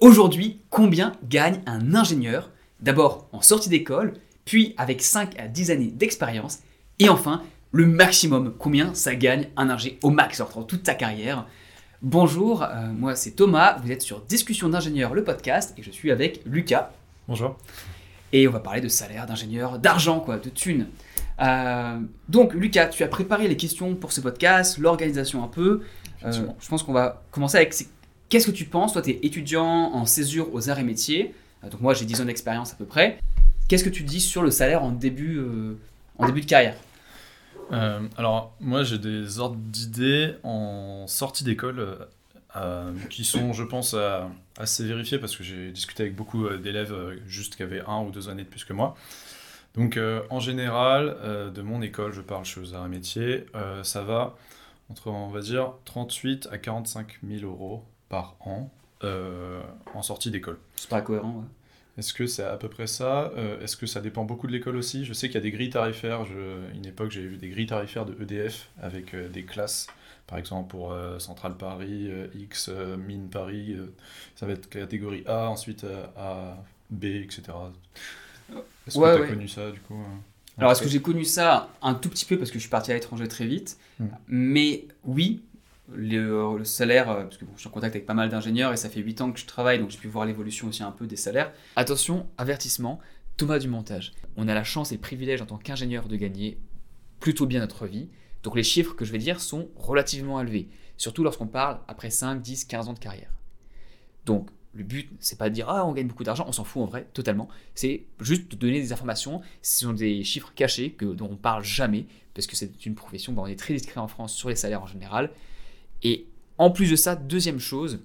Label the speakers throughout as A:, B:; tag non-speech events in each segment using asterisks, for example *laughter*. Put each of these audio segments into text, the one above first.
A: Aujourd'hui, combien gagne un ingénieur? D'abord en sortie d'école, puis avec 5 à 10 années d'expérience, et enfin le maximum, combien ça gagne un ingé au max dans toute sa carrière. Bonjour, euh, moi c'est Thomas, vous êtes sur Discussion d'ingénieur, le podcast, et je suis avec Lucas.
B: Bonjour.
A: Et on va parler de salaire, d'ingénieur, d'argent, quoi, de thunes. Euh, donc Lucas, tu as préparé les questions pour ce podcast, l'organisation un peu. Euh, je pense qu'on va commencer avec Qu'est-ce que tu penses Toi, tu es étudiant en césure aux arts et métiers. Euh, donc moi, j'ai 10 ans d'expérience à peu près. Qu'est-ce que tu dis sur le salaire en début, euh, en début de carrière?
B: Euh, Alors, moi, j'ai des ordres d'idées en sortie d'école qui sont, je pense, assez vérifiés parce que j'ai discuté avec beaucoup d'élèves juste qui avaient un ou deux années de plus que moi. Donc, en général, de mon école, je parle chez aux arts et métiers, ça va entre, on va dire, 38 à 45 000 euros par an euh, en sortie d'école.
A: C'est pas cohérent, ouais.
B: Est-ce que c'est à peu près ça euh, Est-ce que ça dépend beaucoup de l'école aussi? Je sais qu'il y a des grilles tarifaires. Je, une époque, j'ai vu des grilles tarifaires de EDF avec euh, des classes. Par exemple, pour Centrale Paris, X, Mine Paris, ça va être catégorie A, ensuite A, B, etc. Est-ce que tu as connu ça du coup
A: Alors, est-ce que j'ai connu ça un tout petit peu parce que je suis parti à l'étranger très vite? Hmm. Mais oui, le, salaire, euh, parce que je suis en contact avec pas mal d'ingénieurs et ça fait 8 ans que je travaille, donc j'ai pu voir l'évolution aussi un peu des salaires. Attention, avertissement, Thomas du montage. On a la chance et le privilège en tant qu'ingénieur de gagner plutôt bien notre vie. Donc les chiffres que je vais dire sont relativement élevés, surtout lorsqu'on parle après 5, 10, 15 ans de carrière. Donc le but, c'est pas de dire ah on gagne beaucoup d'argent, on s'en fout en vrai, totalement. C'est juste de donner des informations. Ce sont des chiffres cachés que, dont on parle jamais parce que c'est une profession. on est très discret en France sur les salaires en général. Et en plus de ça, deuxième chose,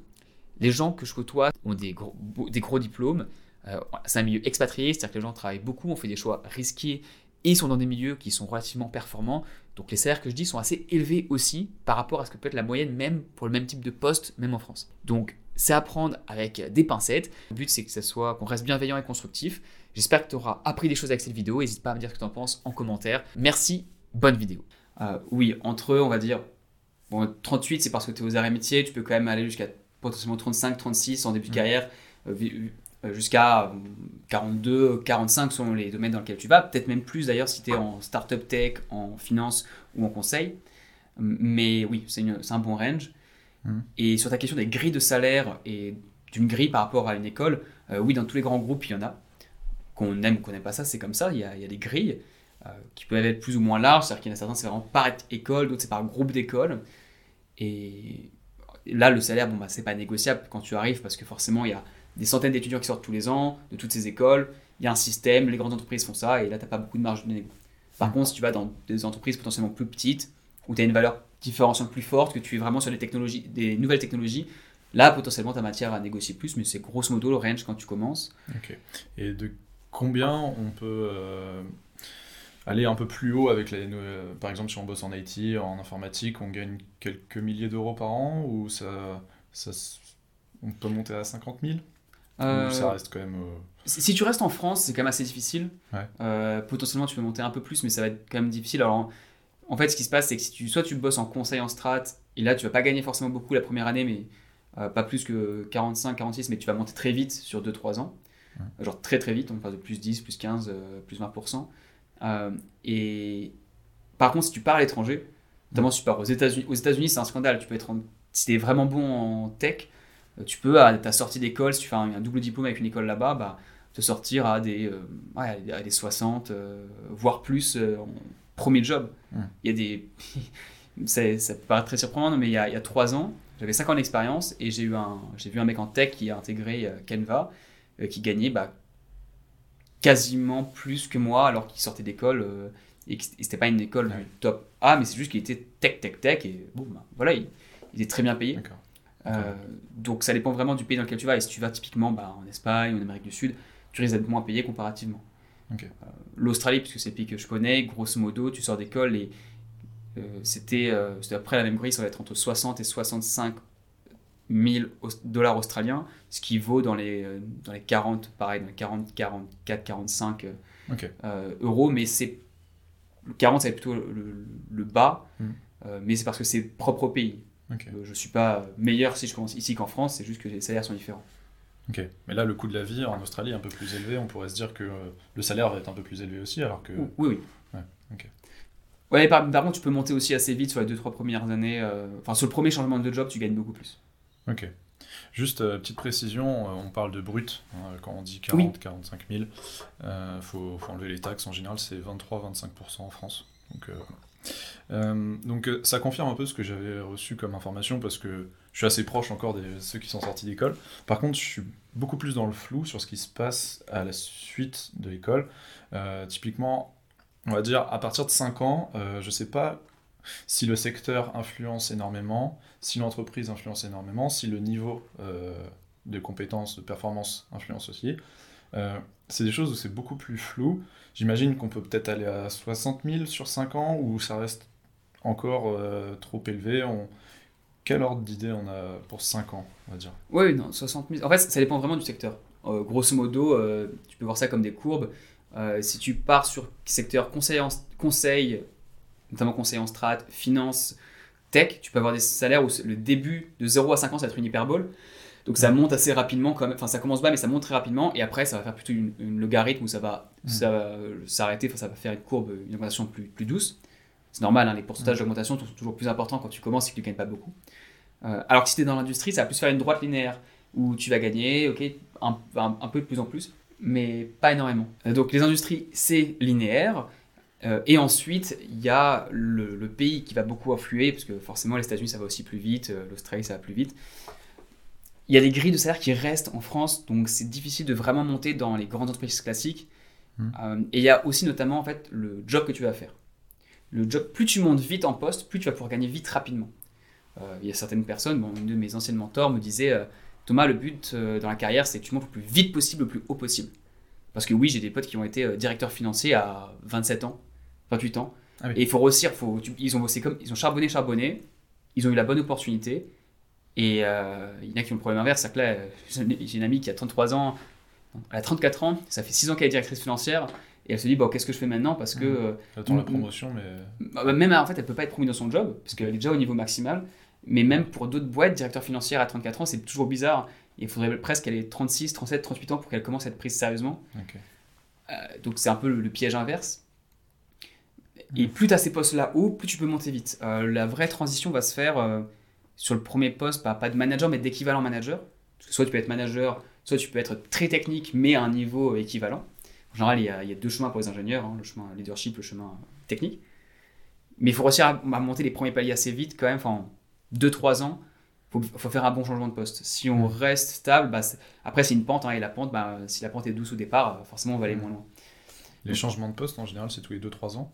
A: les gens que je côtoie ont des gros, diplômes. Euh, c'est un milieu expatrié, c'est-à-dire que les gens travaillent beaucoup, on fait des choix risqués et ils sont dans des milieux qui sont relativement performants. Donc les salaires que je dis sont assez élevés aussi par rapport à ce que peut être la moyenne même pour le même type de poste, même en France. Donc c'est à prendre avec des pincettes. Le but c'est que ça soit qu'on reste bienveillant et constructif. J'espère que tu auras appris des choses avec cette vidéo. N'hésite pas à me dire ce que tu en penses en commentaire. Merci, bonne vidéo. Euh, oui, entre eux, on va dire Bon, 38, c'est parce que tu es aux et métiers, tu peux quand même aller jusqu'à potentiellement 35, 36 en début de mm. carrière, euh, euh, jusqu'à 42, euh, 45 selon les domaines dans lesquels tu vas, peut-être même plus d'ailleurs si tu es en startup tech, en finance ou en conseil. Mais oui, c'est un bon range. Mm. Et sur ta question des grilles de salaire et d'une grille par rapport à une école, oui, dans tous les grands groupes, il y en a. Qu'on aime ou qu'on n'aime pas ça, c'est comme ça, il y, a, il y a des grilles. Euh, qui peuvent être plus ou moins larges, c'est-à-dire qu'il y en a certains, c'est vraiment par école, d'autres, c'est par groupe d'école. Et là, le salaire, bon, bah, c'est pas négociable quand tu arrives, parce que forcément, il y a des centaines d'étudiants qui sortent tous les ans de toutes ces écoles. Il y a un système, les grandes entreprises font ça, et là, tu n'as pas beaucoup de marge de négo. Par contre, si tu vas dans des entreprises potentiellement plus petites, où tu as une valeur différenciante plus forte, que tu es vraiment sur des, technologies, des nouvelles technologies, là, potentiellement, tu as matière à négocier plus, mais c'est grosso modo le range quand tu commences.
B: Ok. Et de combien on peut euh, aller un peu plus haut avec les. Euh, par exemple, si on bosse en IT, en informatique, on gagne quelques milliers d'euros par an ou ça, ça, on peut monter à 50 000 euh, Ou ça reste quand même. Euh,
A: si tu restes en France, c'est quand même assez difficile. potentiellement, tu peux monter un peu plus, mais ça va être quand même difficile. Alors, en, fait, ce qui se passe, c'est que si tu, soit tu bosses en conseil en strat, et là, tu vas pas gagner forcément beaucoup la première année, mais pas plus que 45, 46, mais tu vas monter très vite sur 2-3 ans. Genre très très vite, on passe de plus 10, plus 15, plus 20%. Euh, et par contre, si tu pars à l'étranger, notamment si tu pars aux États-Unis, aux États-Unis, c'est un scandale. Tu peux être, si es vraiment bon en tech, euh, tu peux à ta sortie d'école, si tu fais un, double diplôme avec une école là-bas, bah, te sortir à des, euh, à des 60, voire plus en premier job. Il y a des, *laughs* ça peut paraître très surprenant, mais il y a, il y a 3 ans, j'avais 5 ans d'expérience et j'ai eu un, j'ai vu un mec en tech qui a intégré Canva, qui gagnait bah, quasiment plus que moi alors qu'il sortait d'école euh, et que c'était pas une école du top A, mais c'est juste qu'il était tech, tech, tech et bon, bah, voilà, il, est très bien payé. Euh, donc ça dépend vraiment du pays dans lequel tu vas. Et si tu vas typiquement bah, en Espagne ou en Amérique du Sud, tu risques d'être moins payé comparativement. Euh, L'Australie, puisque c'est le pays que je connais, grosso modo, tu sors d'école et c'était après la même grille, ça va être entre 60 et 65 1000 dollars australiens, ce qui vaut dans les, euh, dans les 40, pareil, dans les 40, 44, 45 euros, mais c'est 40 c'est plutôt le, bas, hmm. euh, mais c'est parce que c'est propre au pays. Euh, je ne suis pas meilleur si je commence ici qu'en France, c'est juste que les salaires sont différents.
B: Ok, mais là, le coût de la vie en Australie est un peu plus élevé. On pourrait se dire que euh, le salaire va être un peu plus élevé aussi, alors que.
A: Oui, oui.
B: Ouais, ok.
A: Ouais, par, par contre, tu peux monter aussi assez vite sur les 2-3 premières années. euh, Enfin, sur le premier changement de job, tu gagnes beaucoup plus.
B: Ok. Juste euh, petite précision, euh, on parle de brut. hein, quand on dit
A: Oui.
B: 40, 45 000, il faut, faut enlever les taxes. En général, c'est 23-25% en France. Donc, euh, donc ça confirme un peu ce que j'avais reçu comme information parce que je suis assez proche encore de ceux qui sont sortis d'école. Par contre, je suis beaucoup plus dans le flou sur ce qui se passe à la suite de l'école. Typiquement, on va dire à partir de 5 ans, je sais pas si le secteur influence énormément, si l'entreprise influence énormément, si le niveau euh, de compétences, de performance influence aussi. Euh, c'est des choses où c'est beaucoup plus flou. J'imagine qu'on peut peut-être aller à 60 000 sur 5 ans ou ça reste encore euh, trop élevé. Quel ordre d'idée on a pour 5 ans, on va dire?
A: Oui, non, 60 000. En fait, ça dépend vraiment du secteur. Grosso modo, tu peux voir ça comme des courbes. Si tu pars sur secteur conseil, notamment conseil en strat, finance, tech, tu peux avoir des salaires où le début de 0 à 5 ans, ça va être une hyperbole. Donc ça monte assez rapidement, quand même. enfin ça commence bas, mais ça monte très rapidement. Et après, ça va faire plutôt une, une logarithme où ça va, ça va euh, s'arrêter, enfin ça va faire une courbe, une augmentation plus, plus douce. C'est normal, hein, les pourcentages d'augmentation sont toujours plus importants quand tu commences et que tu ne gagnes pas beaucoup. Euh, alors que si tu es dans l'industrie, ça va plus faire une droite linéaire où tu vas gagner, ok, un, un- un peu de plus en plus, mais pas énormément. Euh, donc les industries, c'est linéaire. Euh, et ensuite, il y a le, le pays qui va beaucoup influer, parce que forcément les États-Unis ça va aussi plus vite, euh, l'Australie ça va plus vite. Il y a des grilles de salaire qui restent en France, donc c'est difficile de vraiment monter dans les grandes entreprises classiques.
B: Mhm.
A: Euh, et il y a aussi notamment en fait le job que tu vas faire. Le job, plus tu montes vite en poste, plus tu vas pouvoir gagner vite rapidement. Euh, il y a certaines personnes, bon, une de mes anciennes mentors me disait Thomas, le but dans la carrière, c'est que tu montes le plus vite possible, le plus haut possible. Parce que oui, j'ai des potes qui ont été directeurs financiers à 27 ans, 28 ans.
B: Ah oui.
A: Et il faut réussir, faut, tu- ils, ont bossé comme, ils ont charbonné, charbonné, ils ont eu la bonne opportunité. Et euh, il y en a qui ont le problème inverse, c'est que là, euh, j'ai une amie qui a 33 ans, elle a 34 ans, ça fait 6 ans qu'elle est directrice financière, et elle se dit, bon, qu'est-ce que je fais maintenant? Parce que
B: Mhm.
A: euh,
B: la promotion, mais.
A: bah, Même en fait, elle peut pas être promue dans son job parce qu'elle est déjà au niveau maximal. Mais même pour d'autres boîtes, directeur financier à 34 ans, c'est toujours bizarre. Il faudrait presque qu'elle ait 36, 37, 38 ans pour qu'elle commence à être prise sérieusement. Euh, donc c'est un peu le, le piège inverse. Et plus tu as ces postes-là haut, plus tu peux monter vite. Euh, la vraie transition va se faire euh, sur le premier poste, bah, pas de manager, mais d'équivalent manager. Parce que soit tu peux être manager, soit tu peux être très technique, mais à un niveau équivalent. En général, il y a, il y a deux chemins pour les ingénieurs, hein, le chemin leadership, le chemin technique. Mais il faut réussir à, à monter les premiers paliers assez vite quand même, enfin, en 2-3 ans. Il faut, faut faire un bon changement de poste. Si on reste stable, bah, après c'est une pente, hein, et la pente, bah, si la pente est douce au départ, forcément on va aller
B: Mm.
A: moins loin.
B: Les changements de poste, en général, c'est tous les 2-3 ans.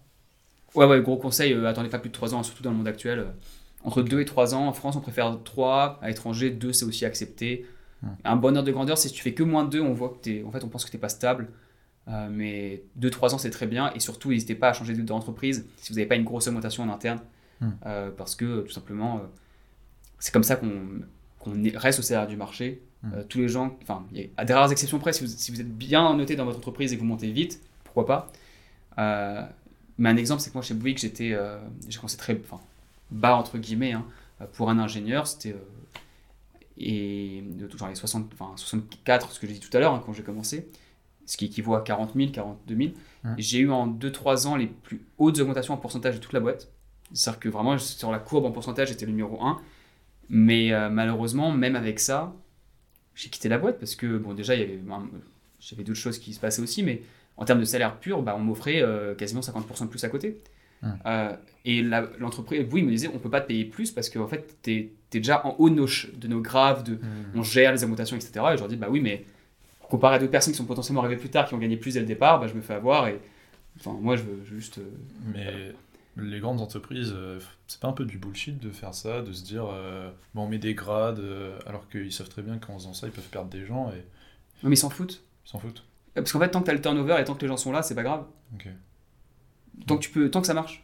A: Ouais, ouais, gros conseil, euh, attendez pas plus de 3 ans, hein, surtout dans le monde actuel. euh, entre 2 et 3 ans, en France on préfère 3, à l'étranger 2 c'est aussi accepté.
B: Hmm.
A: Un bon ordre de grandeur, c'est si tu fais que moins de 2, on voit que t'es, en fait on pense que tu n'es pas stable. Euh, mais 2-3 ans c'est très bien, et surtout n'hésitez pas à changer de- d'entreprise si vous n'avez pas une grosse augmentation en interne.
B: Hmm.
A: Parce que tout simplement, c'est comme ça qu'on, qu'on est- reste au salaire du marché.
B: Hmm.
A: Tous les gens, enfin, à des rares exceptions près, si vous, si vous êtes bien noté dans votre entreprise et que vous montez vite, pourquoi pas. Euh, mais un exemple, c'est que moi chez Bouygues, j'étais, euh, j'ai commencé très enfin, bas entre guillemets hein, pour un ingénieur. C'était euh, et de genre les 60, enfin, 64, ce que j'ai dit tout à l'heure hein, quand j'ai commencé, ce qui équivaut à 40 000, 42 000.
B: Ouais.
A: Et J'ai eu en 2-3 ans les plus hautes augmentations en pourcentage de toute la boîte. C'est-à-dire que vraiment sur la courbe en pourcentage, j'étais le numéro 1. Mais euh, malheureusement, même avec ça, j'ai quitté la boîte parce que bon déjà il y avait ben, j'avais d'autres choses qui se passaient aussi mais en termes de salaire pur bah, on m'offrait euh, quasiment 50% de plus à côté.
B: Hum.
A: Euh, et l'entreprise oui il me disait on peut pas te payer plus parce qu'en fait t'es es déjà en haut de nos, de nos graves de, on gère les augmentations etc et je leur dis bah oui mais comparé à d'autres personnes qui sont potentiellement arrivées plus tard qui ont gagné plus dès le départ bah, je me fais avoir et enfin moi je veux juste euh,
B: Mais les grandes entreprises, c'est pas un peu du bullshit de faire ça, de se dire euh, bon, on met des grades, alors qu'ils savent très bien qu'en faisant ça, ils peuvent perdre des gens et
A: non mais ils s'en foutent.
B: Ils s'en foutent.
A: Parce qu'en fait tant que t'as le turnover et tant que les gens sont là c'est pas grave tant que tu peux tant que ça marche.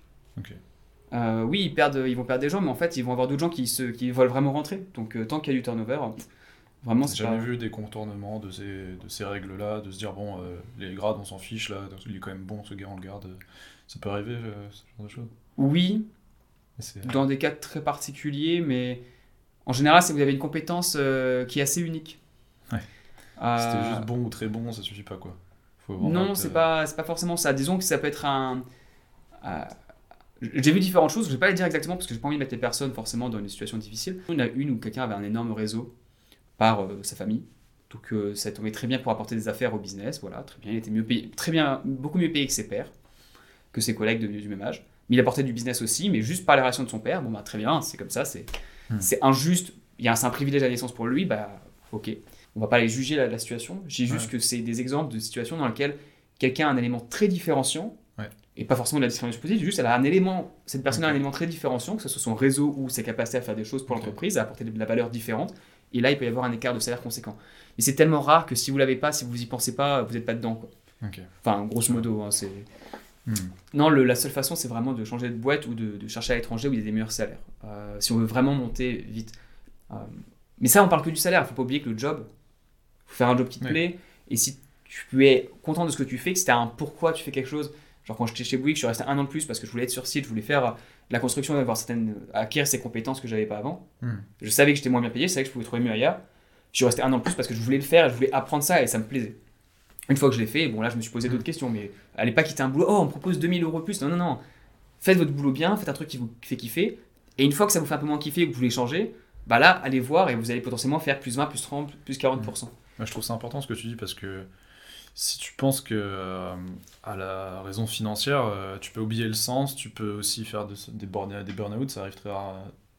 A: Euh, oui, ils, perdent, ils vont perdre des gens, mais en fait, ils vont avoir d'autres gens qui, se, qui veulent vraiment rentrer. Donc, euh, tant qu'il y a du turnover, vraiment,
B: J'ai
A: c'est
B: jamais
A: pas...
B: vu des contournements de ces, de ces règles-là, de se dire bon, euh, les grades on s'en fiche là, il est quand même bon ce gars, on le garde. Ça peut arriver ce genre de choses?
A: Oui, dans des cas très particuliers, mais en général, c'est que vous avez une compétence qui est assez unique.
B: Ouais. C'était juste bon ou très bon, ça suffit pas quoi.
A: non, c'est pas, pas forcément ça. Disons que ça peut être un. J'ai vu différentes choses, je vais pas les dire exactement parce que j'ai pas envie de mettre les personnes forcément dans une situation difficile. On a une où quelqu'un avait un énorme réseau par sa famille. Donc ça tombait très bien pour apporter des affaires au business, voilà, très bien. Il était mieux payé, très bien, beaucoup mieux payé que ses pairs, que ses collègues de, du même âge. Mais il apportait du business aussi, mais juste par les relations de son père. Bon bah très bien, c'est comme ça, c'est hmm. c'est injuste. Il y a un privilège à la naissance pour lui, bah ok. On va pas aller juger la, situation. J'ai juste que c'est des exemples de situations dans lesquelles quelqu'un a un élément très différenciant, et pas forcément de la différence positive, juste elle a un élément, cette personne a un élément très différenciant, que ce soit son réseau ou ses capacités à faire des choses pour l'entreprise, à apporter de la valeur différente. Et là, il peut y avoir un écart de salaire conséquent. Mais c'est tellement rare que si vous l'avez pas, si vous y pensez pas, vous n'êtes pas dedans. Quoi. Enfin, grosso modo, hein, c'est. Hmm. Non, le, la seule façon, c'est vraiment de changer de boîte ou de, chercher à l'étranger où il y a des meilleurs salaires. Euh, si on veut vraiment monter vite. Euh, mais ça, on parle que du salaire. Il faut pas oublier que le job, faut faire un job qui te plaît. Et si tu es content de ce que tu fais, que c'était un pourquoi tu fais quelque chose. Genre quand j'étais chez Bouygues, je suis resté un an de plus parce que je voulais être sur site, je voulais faire la construction, d'avoir certaines, acquérir ces compétences que j'avais pas avant. Hmm. Je savais que j'étais moins bien payé, je savais que je pouvais trouver mieux ailleurs. Je suis resté un an de plus parce que je voulais le faire et je voulais apprendre ça et ça me plaisait. Une fois que je l'ai fait, bon là je me suis posé d'autres questions, mais allez pas quitter un boulot, oh on me propose 2000 euros plus, non non non, faites votre boulot bien, faites un truc qui vous fait kiffer, et une fois que ça vous fait un peu moins kiffer et que vous voulez changer, bah là allez voir et vous allez potentiellement faire plus 20, plus 30, plus 40%. Moi
B: je trouve ça important ce que tu dis parce que si tu penses que euh, à la raison financière, euh, tu peux oublier le sens, tu peux aussi faire des, burn des burn-out, ça arrive très,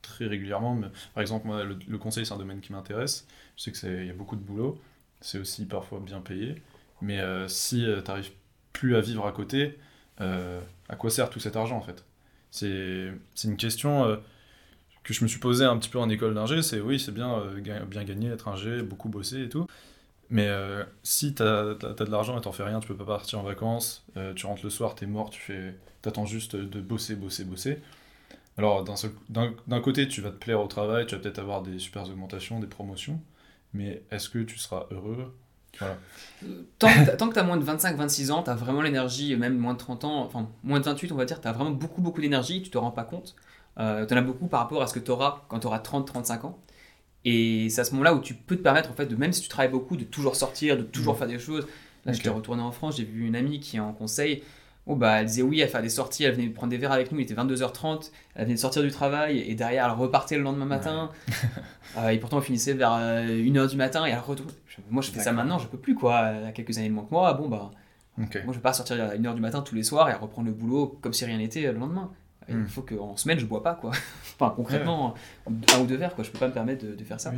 B: très régulièrement. Mais, par exemple, moi, le, conseil, c'est un domaine qui m'intéresse. Je sais qu'il y a beaucoup de boulot, c'est aussi parfois bien payé. Mais euh, si tu n'arrives plus à vivre à côté, à quoi sert tout cet argent en fait? C'est une question que je me suis posée un petit peu en école d'ingé. C'est oui, c'est bien, bien gagner, être ingé, beaucoup bosser et tout. Mais euh, si tu as, de l'argent et t'en fais rien, tu peux pas partir en vacances, euh, tu rentres le soir, tu es mort, tu fais, attends juste de bosser, bosser, bosser. Alors d'un côté, tu vas te plaire au travail, tu vas peut-être avoir des super augmentations, des promotions, mais est-ce que tu seras heureux?
A: Tant, que tu as moins de 25-26 ans, tu as vraiment l'énergie, même moins de 30 ans, enfin moins de 28 on va dire, tu as vraiment beaucoup beaucoup d'énergie, tu te rends pas compte. Euh, tu en as beaucoup par rapport à ce que tu auras quand tu auras 30-35 ans. Et c'est à ce moment-là où tu peux te permettre, en fait, de même si tu travailles beaucoup, de toujours sortir, de toujours mm. faire des choses. Là, j'étais retourné en France, j'ai vu une amie qui est en conseil. Oh, bah, elle disait oui, elle fait des sorties, elle venait prendre des verres avec nous, il était 22h30, elle venait de sortir du travail et derrière elle repartait le lendemain matin. *laughs* Euh, et pourtant, on finissait vers 1h euh, du matin et elle retourne. Moi, je fais ça maintenant, je peux plus quoi. Elle a quelques années de moins que moi. Bon, bah, moi, je vais pas sortir à 1h du matin tous les soirs et reprendre le boulot comme si rien n'était le lendemain. Il hmm. faut qu'en semaine, je bois pas, quoi. *laughs* enfin, concrètement, un ou deux verres, quoi. Je peux pas me permettre de, faire ça.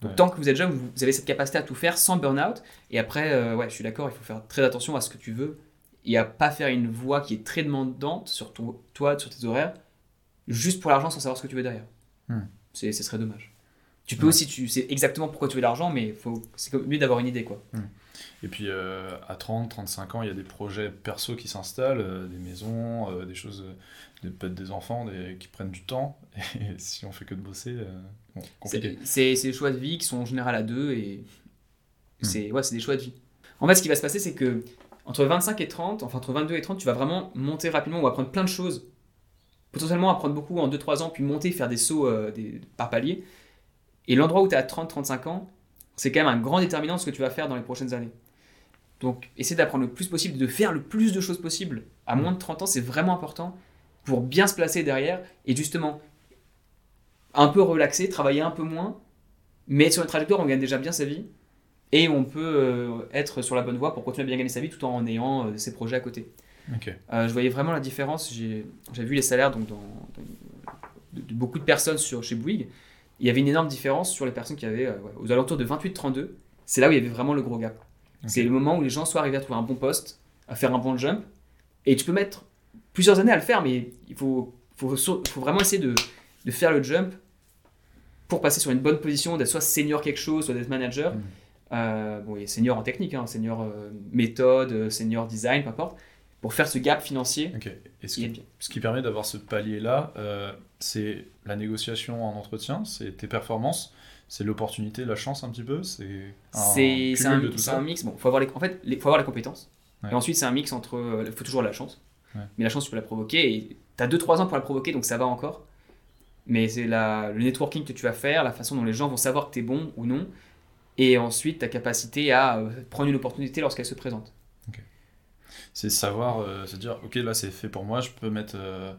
A: Donc, tant que vous êtes jeune, vous, avez cette capacité à tout faire sans burn-out. Et après, euh, ouais, je suis d'accord, il faut faire très attention à ce que tu veux et à pas faire une voie qui est très demandante sur toi, sur tes horaires, juste pour l'argent sans savoir ce que tu veux derrière. Hmm. Ce serait dommage. Tu peux aussi, tu sais exactement pourquoi tu veux l'argent, mais c'est mieux d'avoir une idée, quoi. Hmm.
B: Et puis euh, à 30, 35 ans, il y a des projets perso qui s'installent, euh, des maisons, euh, des choses, peut-être des enfants qui prennent du temps. *laughs* Et si on fait que de bosser, bon, compliqué.
A: C'est des choix de vie qui sont en général à deux et hmm. c'est ouais, des choix de vie. En fait, ce qui va se passer, c'est que entre 25 et 30, enfin entre 22 et 30, tu vas vraiment monter rapidement ou apprendre plein de choses. Potentiellement apprendre beaucoup en 2-3 ans, puis monter, faire des sauts des, par palier. Et l'endroit où tu es à 30-35 ans, c'est quand même un grand déterminant de ce que tu vas faire dans les prochaines années. Donc, essayer d'apprendre le plus possible, de faire le plus de choses possible à moins de 30 ans, c'est vraiment important pour bien se placer derrière et justement un peu relaxer, travailler un peu moins, mais sur une trajectoire, on gagne déjà bien sa vie et on peut euh, être sur la bonne voie pour continuer à bien gagner sa vie tout en ayant euh, ses projets à côté. Euh, je voyais vraiment la différence. J'ai vu les salaires donc, dans, de, beaucoup de personnes sur, chez Bouygues. Il y avait une énorme différence sur les personnes qui avaient aux alentours de 28-32. C'est là où il y avait vraiment le gros gap. C'est le moment où les gens sont arrivés à trouver un bon poste, à faire un bon jump. Et tu peux mettre plusieurs années à le faire, mais il faut, faut, faut vraiment essayer de, de, faire le jump pour passer sur une bonne position, d'être soit senior quelque chose, soit d'être manager. Mm. Euh, bon, il senior en technique, hein, senior euh, méthode, euh, senior design, peu importe, pour faire ce gap financier.
B: Et ce, qui, ce qui permet d'avoir ce palier-là, c'est la négociation en entretien, c'est tes performances c'est l'opportunité, la chance un petit peu C'est
A: un, un, mix. Bon, faut avoir les, en fait, il faut avoir les compétences. Et ensuite, c'est un mix entre. Il faut toujours la chance. Mais la chance, tu peux la provoquer. Et tu as 2-3 ans pour la provoquer, donc ça va encore. Mais c'est le networking que tu vas faire, la façon dont les gens vont savoir que tu es bon ou non. et ensuite ta capacité à euh, prendre une opportunité lorsqu'elle se présente.
B: C'est savoir, euh, se dire, ok, là c'est fait pour moi, je peux mettre. euh,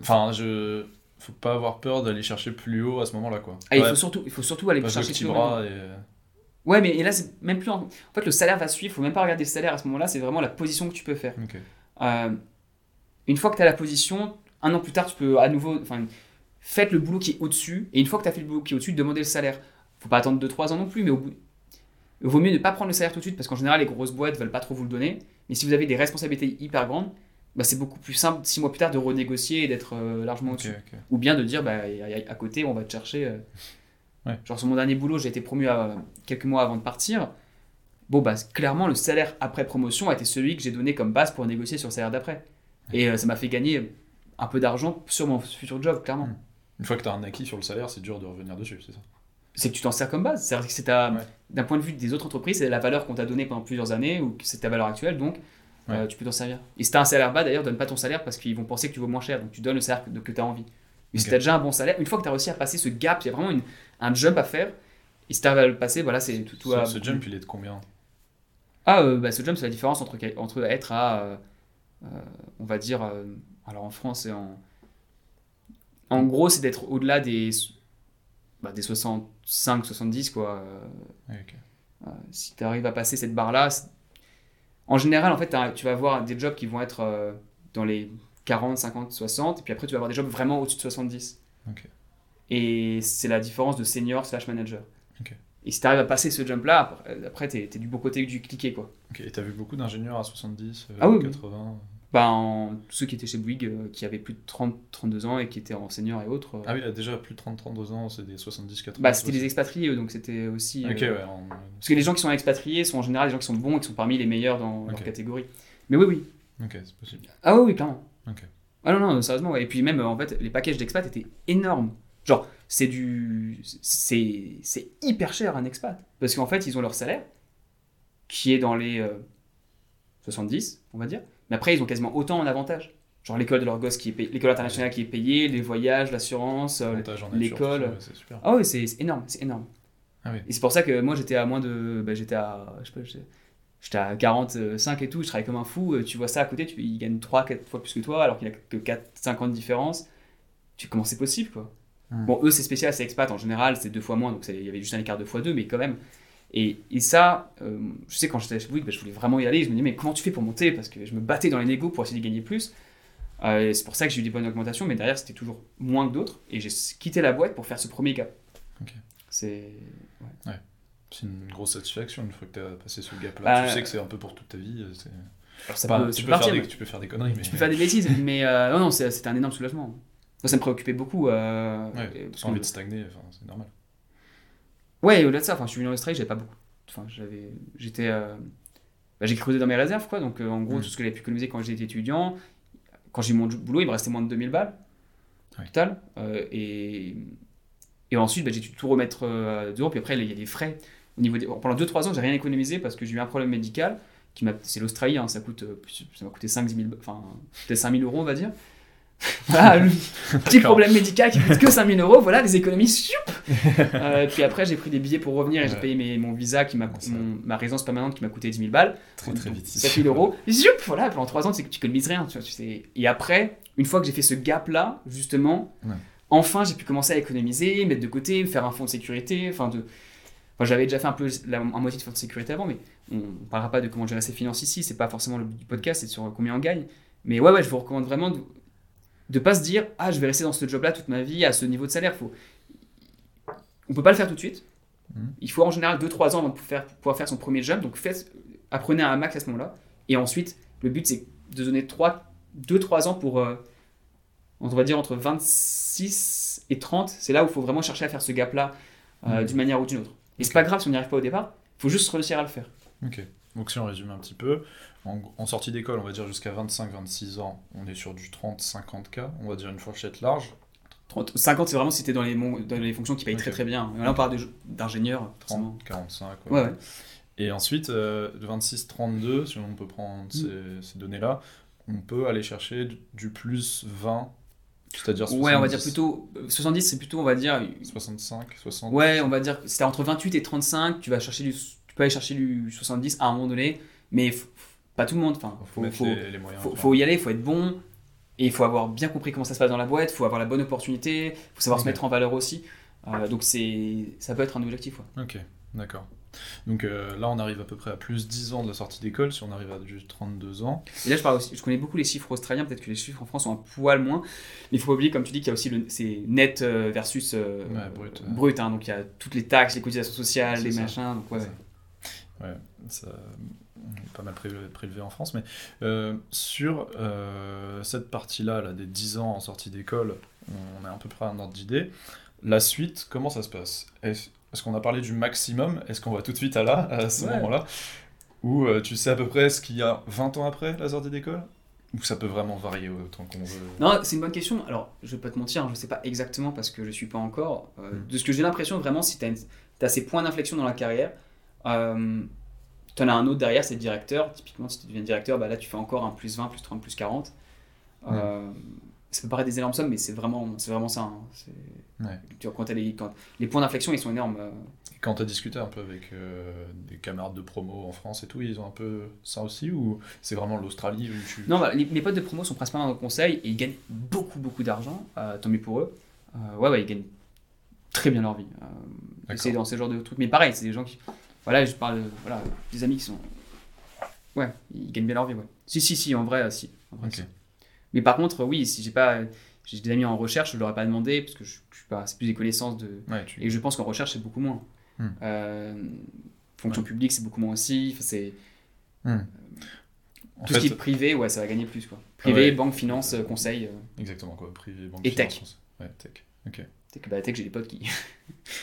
B: Enfin, je. Faut pas avoir peur d'aller chercher plus haut à ce moment-là, quoi.
A: Ah, il,
B: Ouais,
A: faut surtout, il faut surtout aller chercher plus haut.
B: et.
A: Ouais, mais et là, c'est même plus. En... en fait, le salaire va suivre, faut même pas regarder le salaire à ce moment-là, c'est vraiment la position que tu peux faire.
B: Ok.
A: Euh, une fois que tu as la position, un an plus tard, tu peux à nouveau. Enfin, faites le boulot qui est au-dessus, et une fois que tu as fait le boulot qui est au-dessus, demandez le salaire. Faut pas attendre 2-3 ans non plus, mais au bout. Il vaut mieux ne pas prendre le salaire tout de suite, parce qu'en général, les grosses boîtes veulent pas trop vous le donner. Mais si vous avez des responsabilités hyper grandes, bah, c'est beaucoup plus simple 6 mois plus tard de renégocier et d'être euh, largement au-dessus. Ou bien de dire, bah, à, à côté, on va te chercher. euh.
B: Ouais.
A: Genre, sur mon dernier boulot, j'ai été promu à, quelques mois avant de partir. Bon, bah, clairement, le salaire après promotion a été celui que j'ai donné comme base pour négocier sur le salaire d'après. Et euh, ça m'a fait gagner un peu d'argent sur mon futur job, clairement.
B: Mm. Une fois que tu as un acquis sur le salaire, c'est dur de revenir dessus, c'est ça?
A: C'est que tu t'en sers comme base. C'est-à-dire que c'est ta-
B: Ouais.
A: d'un point de vue des autres entreprises, c'est la valeur qu'on t'a donnée pendant plusieurs années ou que c'est ta valeur actuelle, donc euh, tu peux t'en servir. Et si tu as un salaire bas, d'ailleurs, donne pas ton salaire parce qu'ils vont penser que tu vaux moins cher, donc tu donnes le salaire que, tu as envie. Mais si
B: Ok.
A: tu as déjà un bon salaire, une fois que tu as réussi à passer ce gap, il y a vraiment une- un jump à faire. Et si tu à le passer, voilà, c'est tout. tout
B: ce,
A: à-
B: ce jump, il est de combien?
A: Ah, euh, bah, ce jump, c'est la différence entre, entre être à, euh, on va dire, alors en France et en. En gros, c'est d'être au-delà des, bah, des 65, 70, quoi. euh, euh, si tu arrives à passer cette barre-là, en général, en fait, tu vas avoir des jobs qui vont être euh, dans les 40, 50, 60, et puis après, tu vas avoir des jobs vraiment au-dessus de 70.
B: Ok.
A: Et c'est la différence de senior slash manager. Et si tu arrives à passer ce jump-là, après, t'es es du beau côté du cliquet, quoi.
B: Et t'as vu beaucoup d'ingénieurs à 70, euh,
A: Ah oui.
B: 80
A: en- ceux qui étaient chez Bouygues, euh, qui avaient plus de 30, 32 ans et qui étaient en senior et autres. euh,
B: Ah oui, là, déjà plus de 30-32 ans, c'est des 70-80.
A: bah, c'était des expatriés, eux, donc c'était aussi.
B: Ok,
A: euh,
B: ouais.
A: Parce que les gens qui sont expatriés sont en général des gens qui sont bons et qui sont parmi les meilleurs dans leur
B: Ok.
A: catégorie. Mais oui, oui.
B: Ok, c'est possible.
A: Ah oui, oui, clairement.
B: Ok.
A: Ah non, non, sérieusement. ouais. Et puis même, en fait, les packages d'expat étaient énormes. Genre, c'est du... C'est c'est hyper cher un expat. Parce qu'en fait, ils ont leur salaire, qui est dans les euh, 70, on va dire. Mais après, ils ont quasiment autant en avantage. Genre l'école de leur gosse qui est payée, l'école internationale qui est payée, les voyages, l'assurance. euh, l'école. Ah oui, c'est énorme, c'est énorme.
B: Ah oui.
A: Et c'est pour ça que moi j'étais à moins de. bah, j'étais à. Je sais pas, j'étais- à 45 et tout, je travaillais comme un fou. euh, Tu vois ça à côté, tu, il gagne 3-4 fois plus que toi, alors qu'il a que 4-5 ans de différence. Tu comment c'est possible quoi?
B: Hmm.
A: Bon, eux c'est spécial, c'est expat en général, c'est deux fois moins, donc il y avait juste un écart de fois deux, mais quand même. Et, et ça, euh, je sais quand j'étais chez Bouygues, bah, je voulais vraiment y aller. Je me disais, mais comment tu fais pour monter? Parce que je me battais dans les négos pour essayer de gagner plus. Euh, c'est pour ça que j'ai eu des bonnes augmentations, mais derrière c'était toujours moins que d'autres. Et j'ai quitté la boîte pour faire ce premier gap. C'est.
B: C'est une grosse satisfaction une fois que tu as passé ce gap-là.
A: Bah,
B: tu sais que c'est un peu pour toute ta vie. c'est-
A: Alors ça
B: Enfin,
A: peut,
B: tu, peux
A: partir,
B: faire des,
A: mais-
B: tu peux faire des conneries, mais.
A: Tu peux faire des bêtises, *laughs* mais euh, non, non, c'est- c'était un énorme soulagement. Moi, ça me préoccupait beaucoup. Euh,
B: Ouais,
A: parce
B: envie de stagner, enfin, c'est normal.
A: Ouais, au-delà de ça, enfin, je suis venu en Australie, j'avais pas beaucoup. Enfin, j'avais, j'étais, euh, bah, j'ai creusé dans mes réserves, quoi. Donc, euh, en gros,
B: Mm.
A: tout ce que j'avais pu économiser quand j'étais étudiant, quand j'ai eu mon boulot, il me restait moins de 2000 balles total. Euh, et, et ensuite, bah, j'ai dû tout remettre zéro. Puis après, il y a des frais. Au niveau des... Pendant 2-3 ans, j'ai rien économisé parce que j'ai eu un problème médical. Qui m'a... C'est l'Australie, hein, ça, coûte, ça m'a coûté 5 000, enfin, peut-être 5 000 euros, on va dire. Voilà, *laughs* le petit problème médical qui coûte que 5 000 euros, voilà, les économies. *laughs* Euh, puis après, j'ai pris des billets pour revenir et j'ai payé mes- mon visa, qui m'a,
B: ça-
A: mon- ma résidence permanente qui m'a coûté 10 000 balles.
B: Très très vite.
A: 7 000 euros. Zioup, voilà, pendant 3 ans, tu économises rien. Tu vois, tu sais. Et après, une fois que j'ai fait ce gap-là, justement,
B: Ouais.
A: enfin, j'ai pu commencer à économiser, mettre de côté, faire un fonds de sécurité. Enfin, de... enfin, j'avais déjà fait un peu la, un moitié de fonds de sécurité avant, mais on ne parlera pas de comment gérer ses finances ici. C'est pas forcément le but du podcast, c'est sur combien on gagne. Mais ouais, ouais, je vous recommande vraiment de ne pas se dire Ah, je vais rester dans ce job-là toute ma vie à ce niveau de salaire. Faut... On peut pas le faire tout de suite.
B: Mhm.
A: Il faut en général 2-3 ans avant de faire- pour pouvoir faire son premier jump. Donc faites, apprenez un max à ce moment-là. Et ensuite, le but c'est de donner 2-3 ans pour, euh, on va dire entre 26 et 30. C'est là où il faut vraiment chercher à faire ce gap-là euh,
B: Mhm.
A: d'une manière ou d'une autre. Et c'est
B: Ok.
A: pas grave si on n'y arrive pas au départ. Il faut juste réussir à le faire.
B: Ok. Donc si on résume un petit peu, en, en sortie d'école, on va dire jusqu'à 25-26 ans, on est sur du 30-50K, on va dire une fourchette large.
A: 30, 50, c'est vraiment si t'es dans les, dans les fonctions qui payent
B: Ok.
A: très très bien. Là, on parle forcément.
B: 30, 45.
A: Ouais, ouais.
B: Et ensuite, euh, de 26-32, si on peut prendre
A: Mm.
B: ces, ces données-là, on peut aller chercher du, du plus 20 C'est-à-dire
A: Ouais, on va
B: 70,
A: dire plutôt. 70, c'est plutôt, on va dire.
B: 65, 60.
A: Ouais, on va dire. C'était entre 28 et 35, tu vas chercher du. Tu peux aller chercher du 70 à un moment donné, mais pas tout le monde. Enfin,
B: Faut,
A: faut, faut,
B: les, les moyens.
A: faut,
B: quoi.
A: faut y aller, il faut être bon. Et il faut avoir bien compris comment ça se passe dans la boîte, il faut avoir la bonne opportunité, il faut savoir se mettre en valeur aussi. Euh, donc c'est, ça peut être un objectif. Ouais.
B: Ok, d'accord. Donc euh, là, on arrive à peu près à plus 10 ans de la sortie d'école, si on arrive à juste 32 ans.
A: Et là, je, parle aussi, je connais beaucoup les chiffres australiens, peut-être que les chiffres en France sont un poil moins. Mais il faut pas oublier, comme tu dis, qu'il y a aussi le, c'est net euh, versus euh,
B: Ouais, brut,
A: brut, hein. donc il y a toutes les taxes, les cotisations sociales, les
B: ça.
A: machins. Donc ouais,
B: C'est
A: ouais.
B: ça. On est pas mal prélevé, prélevé en France, mais euh, sur euh, cette partie-là, là, des 10 ans en sortie d'école, on a à peu près un ordre d'idée. La suite, comment ça se passe? Est-ce qu'on a parlé du maximum? Est-ce qu'on va tout de suite à là, à ce
A: Ouais.
B: moment-là? Ou euh, tu sais à peu près ce qu'il y a 20 ans après la sortie d'école? Ou ça peut vraiment varier autant qu'on veut?
A: Non, c'est une bonne question. Alors, je vais pas te mentir, hein, je sais pas exactement parce que je suis pas encore. Euh,
B: Mm.
A: De ce que j'ai l'impression, vraiment, si tu as, ces points d'inflexion dans la carrière, euh, tu en as un autre derrière, c'est directeur. Typiquement, si tu deviens directeur, bah là, tu fais encore un plus 20, plus 30, plus 40. Euh, ça peut paraître des énormes sommes, mais c'est vraiment, c'est vraiment ça. hein.
B: Ouais.
A: tu quand, les, quand les points d'inflexion, ils sont énormes. euh,
B: Et Quand tu as discuté un peu avec euh, des camarades de promo en France et tout, ils ont un peu ça aussi Ou c'est vraiment l'Australie où tu...
A: Non, bah, les, mes potes de promo sont principalement dans le conseil et ils gagnent beaucoup, beaucoup d'argent. euh, tant mieux pour eux. Ouais, ouais, ils gagnent très bien leur vie. C'est dans ce genre de trucs. Mais pareil, c'est des gens qui. Voilà, je parle. Voilà, des amis qui sont. Ouais, ils gagnent bien leur vie, ouais. Si, si, si, en vrai, euh, si. En vrai,
B: Ok.
A: si. Mais par contre, oui, si j'ai pas. J'ai des amis en recherche, je leur ai pas demandé parce que je, je suis pas. C'est plus des connaissances de.
B: Ouais, tu...
A: Et je pense qu'en recherche, c'est beaucoup moins.
B: Hmm.
A: Euh, fonction publique, c'est beaucoup moins aussi. Enfin, c'est.
B: Hmm. En
A: Tout
B: fait,
A: ce qui est privé, ouais, ça va gagner plus, quoi. Privé,
B: Ouais.
A: banque, finance, euh, conseil. euh,
B: Exactement, quoi. Privé, banque,
A: Et
B: finance,
A: tech.
B: conseil. Ouais, tech. Ok.
A: C'est que bah, tech, j'ai des potes qui. *laughs*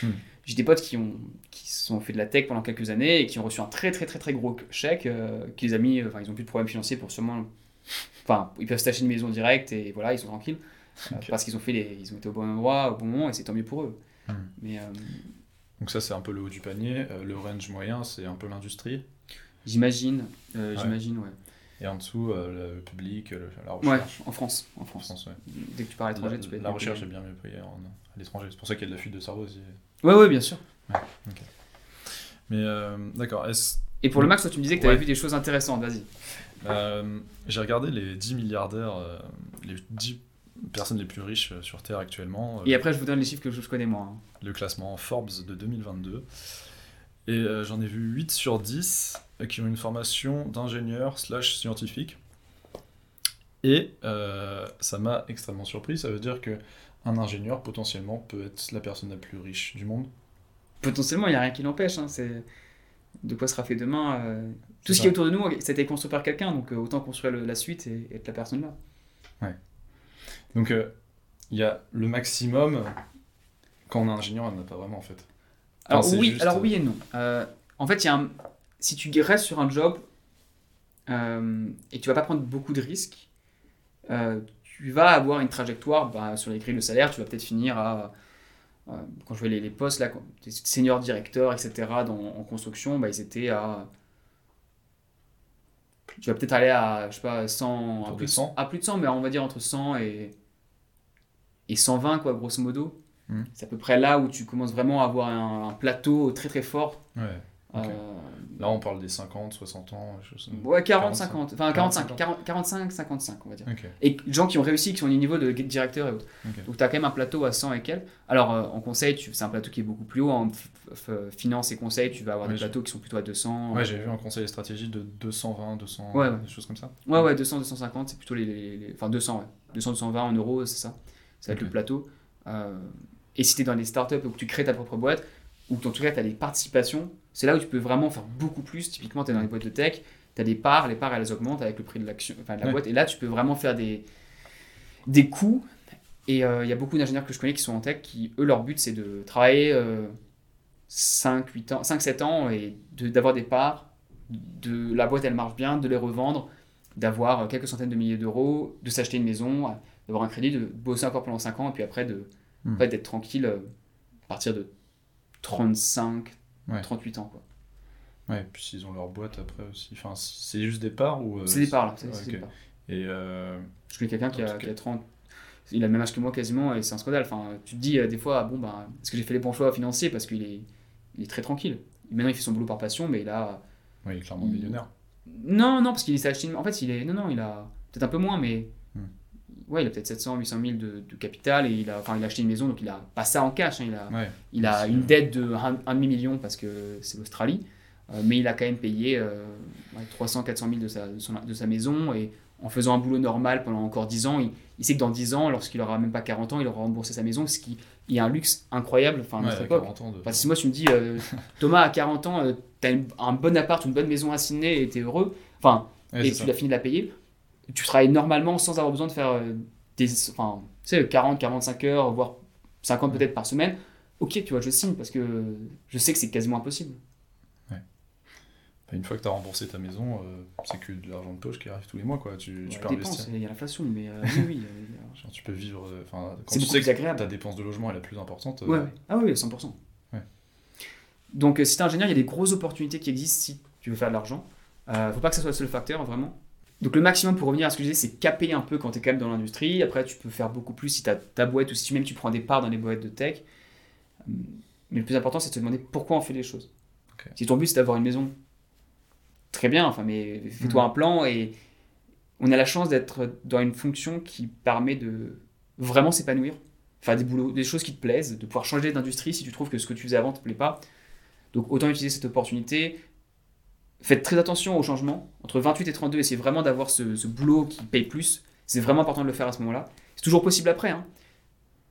B: Hmm. *laughs*
A: j'ai des potes qui ont qui sont fait de la tech pendant quelques années et qui ont reçu un très très très très gros chèque euh, qui les a mis. Enfin, ils ont plus de problèmes financiers pour sûrement. Enfin, ils peuvent s'acheter une maison directe et voilà, ils sont tranquilles. Euh, parce qu'ils ont fait les, ils ont été au bon endroit au bon moment et c'est tant mieux pour eux.
B: Hmm.
A: Mais euh,
B: Donc ça, c'est un peu le haut du panier. Euh, le range moyen, c'est un peu l'industrie.
A: j'imagine,
B: Ouais.
A: j'imagine, ouais.
B: Et en dessous, euh, le public, le- la
A: Ouais,
B: recherche.
A: en France, en
B: En
A: France.
B: Ouais.
A: Dès que tu pars à l'étranger, tu peux être
B: la recherche est bien mieux payée en- à l'étranger. C'est pour ça qu'il y a de la fuite de cerveau aussi.
A: Ouais, ouais, bien sûr.
B: Mais euh, d'accord.
A: Et pour le max, toi, tu me disais que tu avais
B: Ouais.
A: vu des choses intéressantes. Vas-y.
B: Euh, J'ai regardé les 10 milliardaires, euh, les 10 personnes les plus riches euh, sur Terre actuellement, euh,
A: Et après, je vous donne les chiffres que je je connais moi. hein.
B: le classement Forbes de 2022. Et euh, j'en ai vu 8 sur 10 euh, qui ont une formation d'ingénieur slash scientifique. Et euh, ça m'a extrêmement surpris. Ça veut dire que un ingénieur potentiellement peut être la personne la plus riche du monde.
A: Potentiellement, il n'y a rien qui l'empêche. hein, C'est de quoi sera fait demain. Tout ce qui est autour de nous, ça a été construit par quelqu'un, donc autant construire le- la suite et, et être la personne là.
B: Donc euh, il y a le maximum. Quand on est ingénieur, on n'a pas vraiment en fait.
A: Alors oui,
B: juste-
A: alors oui et non. Euh, en fait, y a un- si tu restes sur un job euh, et que tu vas pas prendre beaucoup de risques, euh, tu vas avoir une trajectoire bah, sur les grilles de salaire. Tu vas peut-être finir à euh, quand je vois les, les postes là, quand- des seniors directeurs, etc. Dans, en construction, bah, ils étaient à tu vas peut-être aller à je sais pas 100
B: Autour
A: à plus, de
B: 100.
A: à plus de 100 mais on va dire entre 100 et et 120 quoi grosso modo
B: Mhm.
A: c'est à peu près là où tu commences vraiment à avoir un, un plateau très très fort
B: Ouais. Ok.
A: Euh,
B: Là, on parle des 50, 60 ans. des choses-
A: ouais 40
B: 45.
A: 50 enfin
B: 40,
A: 45 40, 45 55 on va dire
B: Ok.
A: et gens qui ont réussi qui sont au niveau de directeur et autres
B: Ok.
A: donc tu as quand même un plateau à 100 et quelques alors euh, en conseil tu- c'est un plateau qui est beaucoup plus haut en f- finance et conseil tu vas avoir
B: Ouais,
A: des plateaux qui sont plutôt à 200
B: Ouais, j'ai vu un conseil de stratégie de 220, 200,
A: Ouais, ouais.
B: des choses comme ça.
A: Ouais, ouais, 200, 250, c'est plutôt les, les- les- Enfin, 200, ouais. 200, 220 en euros, c'est ça. Ça va être le plateau. Euh, et si tu es dans des startups ou que tu crées ta propre boîte, ou que en tout cas tu as des participations, c'est là où tu peux vraiment faire beaucoup plus. Typiquement, tu es dans les boîtes de tech, tu as des parts, les parts elles augmentent avec le prix de, l'action, enfin, de la
B: Ouais.
A: boîte, et là tu peux vraiment faire des, des coûts. Et euh, il y a beaucoup d'ingénieurs que je connais qui sont en tech qui, eux, leur but c'est de travailler euh, 5, 8 ans, 5, 7 ans et de- d'avoir des parts, de la boîte elle marche bien, de les revendre, d'avoir quelques centaines de milliers d'euros, de s'acheter une maison, d'avoir un crédit, de bosser encore pendant 5 ans et puis après de En fait, d'être tranquille euh, à partir de 35,
B: Ouais.
A: 38 ans. quoi.
B: Ouais, puis s'ils ont leur boîte après aussi. Enfin, c'est juste des parts ou. euh,
A: c'est des parts là.
B: ouais,
A: c'est
B: ok.
A: des parts.
B: Et. euh,
A: Je connais quelqu'un qui a, qui a 30. il a le même âge que moi quasiment et c'est un scandale. Enfin, tu te dis des fois, bon, ben, est-ce que j'ai fait les bons choix financiers? Parce qu'il est, il est très tranquille. Maintenant, il fait son boulot par passion, mais là.
B: Oui, il est clairement millionnaire.
A: Non, non, parce qu'il s'est acheté. En fait, il est. Non, non, il a peut-être un peu moins, mais. Ouais, il a peut-être 700, 800 000 de, de, capital et il a, enfin, il a acheté une maison, donc il a pas ça en cash. Hein, il a, il a une dette de 1,5 million parce que c'est l'Australie, euh, mais il a quand même payé euh, 300, 400 000 de sa, de, son, de sa maison et en faisant un boulot normal pendant encore 10 ans, il, il sait que dans 10 ans, lorsqu'il aura même pas 40 ans, il aura remboursé sa maison, ce qui est un luxe incroyable. Enfin, à notre époque. si moi tu me dis, euh, Thomas, à 40 ans, euh, tu as un bon appart, une bonne maison à Sydney et tu es heureux, enfin, et tu l'as fini de la payer, tu travailles normalement sans avoir besoin de faire euh, des, enfin, tu sais, 40, 45 heures, voire 50 peut-être par semaine. Ok, tu vois, je signe parce que je sais que c'est quasiment impossible
B: une fois que tu as remboursé ta maison, euh, c'est que de l'argent de poche qui arrive tous les mois. Quoi. Tu,
A: tu peux investir. Il y a l'inflation, mais euh, oui, *laughs*
B: Genre, tu peux vivre. Quand tu sais que ta dépense de logement est la plus importante.
A: Ouais, Ah oui, 100%. Donc, si tu es ingénieur, il y a des grosses opportunités qui existent si tu veux faire de l'argent. faut pas que ça soit le seul facteur, vraiment. Donc, le maximum pour revenir à ce que je disais, c'est caper un peu quand tu es quand même dans l'industrie. Après, tu peux faire beaucoup plus si tu as ta boîte ou si même tu prends des parts dans les boîtes de tech. Mais le plus important, c'est de te demander pourquoi on fait les choses. Si ton but, c'est d'avoir une maison très bien, enfin, mais fais-toi mm. un plan et on a la chance d'être dans une fonction qui permet de vraiment s'épanouir, faire des boulots, des choses qui te plaisent, de pouvoir changer d'industrie si tu trouves que ce que tu faisais avant te plaît pas. Donc autant utiliser cette opportunité. Faites très attention au changement. Entre 28 et 32, essayez vraiment d'avoir ce, boulot qui paye plus. C'est vraiment important de le faire à ce moment-là. C'est toujours possible après. Hein.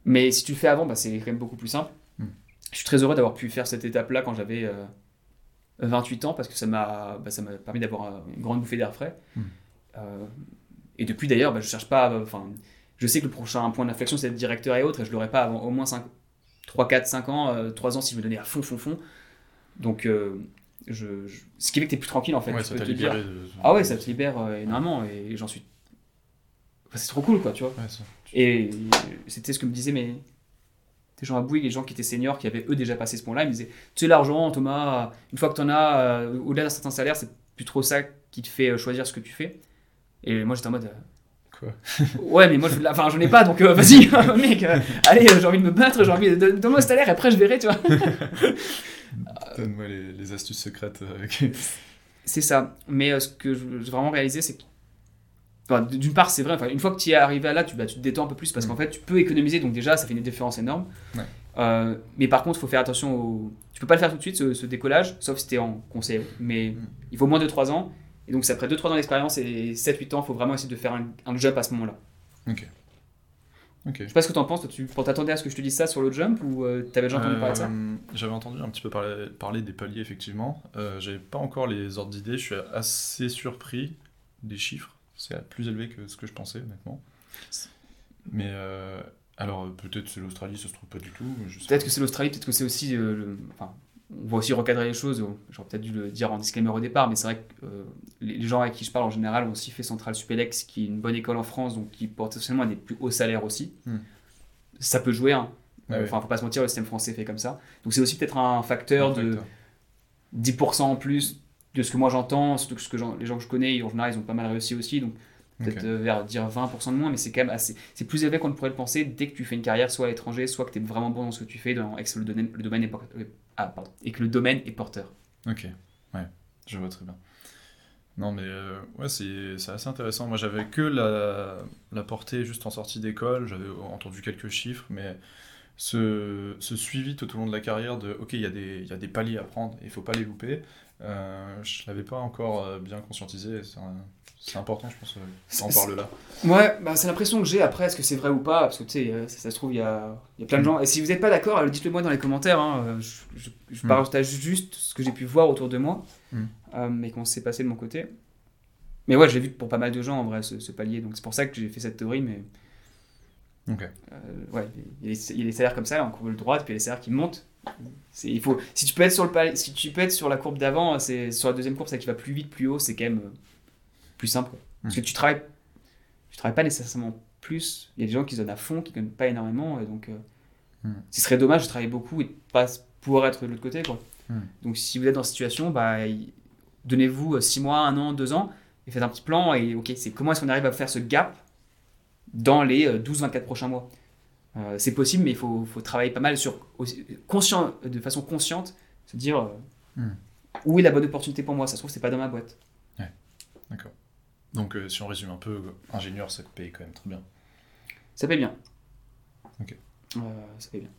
A: Mais si tu le fais avant, bah, c'est quand même beaucoup plus simple. Mm. Je suis très heureux d'avoir pu faire cette étape-là quand j'avais euh, 28 ans parce que ça m'a bah, permis d'avoir une grande bouffée d'air frais. Hmm. Euh, et depuis d'ailleurs, bah, je cherche pas. Enfin, je sais que le prochain point d'inflexion c'est d'être directeur et autres, et je l'aurai pas avant au moins 5, 3, 4, 5 ans, 3 euh, ans si je me donnais à fond, fond, fond. Donc, euh, je, ce qui fait que tu es plus tranquille en fait.
B: Ouais, ça te.
A: Ah ouais, ça te libère énormément et j'en suis. c'est trop cool quoi, tu vois. Et c'était ce que me disait mais des gens à Bouygues, les gens qui étaient seniors, qui avaient eux déjà passé ce point-là, ils me disaient Tu sais, l'argent, Thomas, une fois que tu en as, euh, au-delà d'un certain salaire, c'est plus trop ça qui te fait euh, choisir ce que tu fais. Et moi, j'étais en mode. Euh,
B: Quoi *laughs*
A: Ouais, mais moi, je, enfin, j'en ai pas, donc vas-y, *laughs* mec, allez, j'ai envie de me battre, j'ai envie de. Donne-moi ce salaire, et après, je verrai, tu vois. *laughs*
B: Donne-moi les, astuces secrètes.
A: c'est ça. Mais ce que j'ai vraiment réalisé, c'est que d'une part, c'est vrai, une fois que tu es arrivé à là, tu, bah, tu te détends un peu plus parce qu'en mm. fait, tu peux économiser, donc déjà, ça fait une différence énorme. Euh, mais par contre, il faut faire attention au. Tu peux pas le faire tout de suite, ce, décollage, sauf si tu es en conseil. Mais mm. il faut moins de 3 ans. Et donc, c'est après 2-3 ans d'expérience et 7-8 ans, il faut vraiment essayer de faire un, un jump à ce moment-là.
B: Ok.
A: Je sais pas ce que tu en penses. Tu t'attendais à ce que je te dise ça sur le jump ou euh, tu avais déjà entendu parler de ça euh,
B: J'avais entendu un petit peu parler, parler des paliers, effectivement. Euh, J'avais pas encore les ordres d'idées. Je suis assez surpris des chiffres. C'est plus élevé que ce que je pensais, honnêtement. Mais euh, alors, peut-être c'est l'Australie, ça se trouve pas du tout.
A: Peut-être que c'est l'Australie, peut-être que c'est aussi. Euh, enfin, on va aussi recadrer les choses. J'aurais peut-être dû le dire en disclaimer au départ, mais c'est vrai que euh, les gens avec qui je parle en général ont aussi fait Central Supelex, qui est une bonne école en France, donc qui porte potentiellement des plus hauts salaires aussi. Hmm. Ça peut jouer, hein. Enfin, faut pas se mentir, le système français fait comme ça. Donc c'est aussi peut-être un facteur de 10% en plus de ce que moi j'entends, surtout que, ce que les gens que je connais, en général, ils ont pas mal réussi aussi. Donc, peut-être euh, vers dire 20% de moins, mais c'est quand même assez. C'est plus élevé qu'on ne pourrait le penser dès que tu fais une carrière soit à l'étranger, soit que tu es vraiment bon dans ce que tu fais dans, et, que le domaine, le domaine est euh, ah, et que le domaine est porteur.
B: Ok, ouais, je vois très bien. Non, mais euh, ouais, c'est assez intéressant. Moi, j'avais que la, la portée juste en sortie d'école, j'avais entendu quelques chiffres, mais ce, ce, suivi tout au long de la carrière de ok, il y, a des, y a des paliers à prendre, il faut pas les louper. Euh, je l'avais pas encore euh, bien conscientisé. C'est important, je pense, euh, d'en parler là.
A: Ouais, bah, c'est l'impression que j'ai. Après, est-ce que c'est vrai ou pas Parce que tu sais, ça, se trouve, il y a, y a, plein de mm. gens. Et si vous n'êtes pas d'accord, dites-le moi dans les commentaires. Hein. Je, je, mm. partage juste ce que j'ai pu voir autour de moi, mm. mais qu'on s'est passé de mon côté. Mais ouais, j'ai vu pour pas mal de gens en vrai ce, palier. Donc c'est pour ça que j'ai fait cette théorie. Mais.
B: Ok.
A: ouais, il y, a les, salaires comme ça, en courbe droite, puis il y a les salaires qui montent. Il faut, si tu peux être sur le si tu peux être sur la courbe d'avant, c'est sur la deuxième courbe, ça qui va plus vite, plus haut, c'est quand même euh, plus simple. Parce que tu travailles, tu travailles pas nécessairement plus. Il y a des gens qui donnent à fond, qui gagnent pas énormément, et donc euh, ce serait dommage de travailler beaucoup et de pas pouvoir être de l'autre côté, quoi. Donc si vous êtes dans cette situation, bah, donnez-vous 6 euh, mois, 1 an, 2 ans, et faites un petit plan, et ok, c'est comment est-ce qu'on arrive à faire ce gap dans les 12-24 prochains mois? C'est possible, mais il faut, faut, travailler pas mal sur, conscient, de façon consciente, se dire hmm. où est la bonne opportunité pour moi? Ça se trouve, c'est pas dans ma boîte.
B: Ouais, d'accord. Donc, si on résume un peu, ingénieur, ça paye quand même très bien.
A: Ça paye bien. Ok. ça paye bien.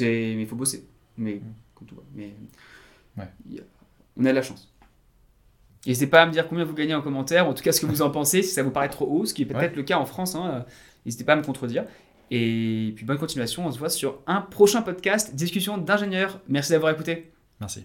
A: Mais il faut bosser. Mais, hmm. comme tout Mais on a de la chance. N'hésitez pas à me dire combien vous gagnez en commentaire, en tout cas ce que vous en pensez, si ça vous paraît trop haut, ce qui est peut-être le cas en France. Hein, n'hésitez pas à me contredire. Et puis bonne continuation, on se voit sur un prochain podcast, discussion d'ingénieurs. Merci d'avoir écouté.
B: Merci.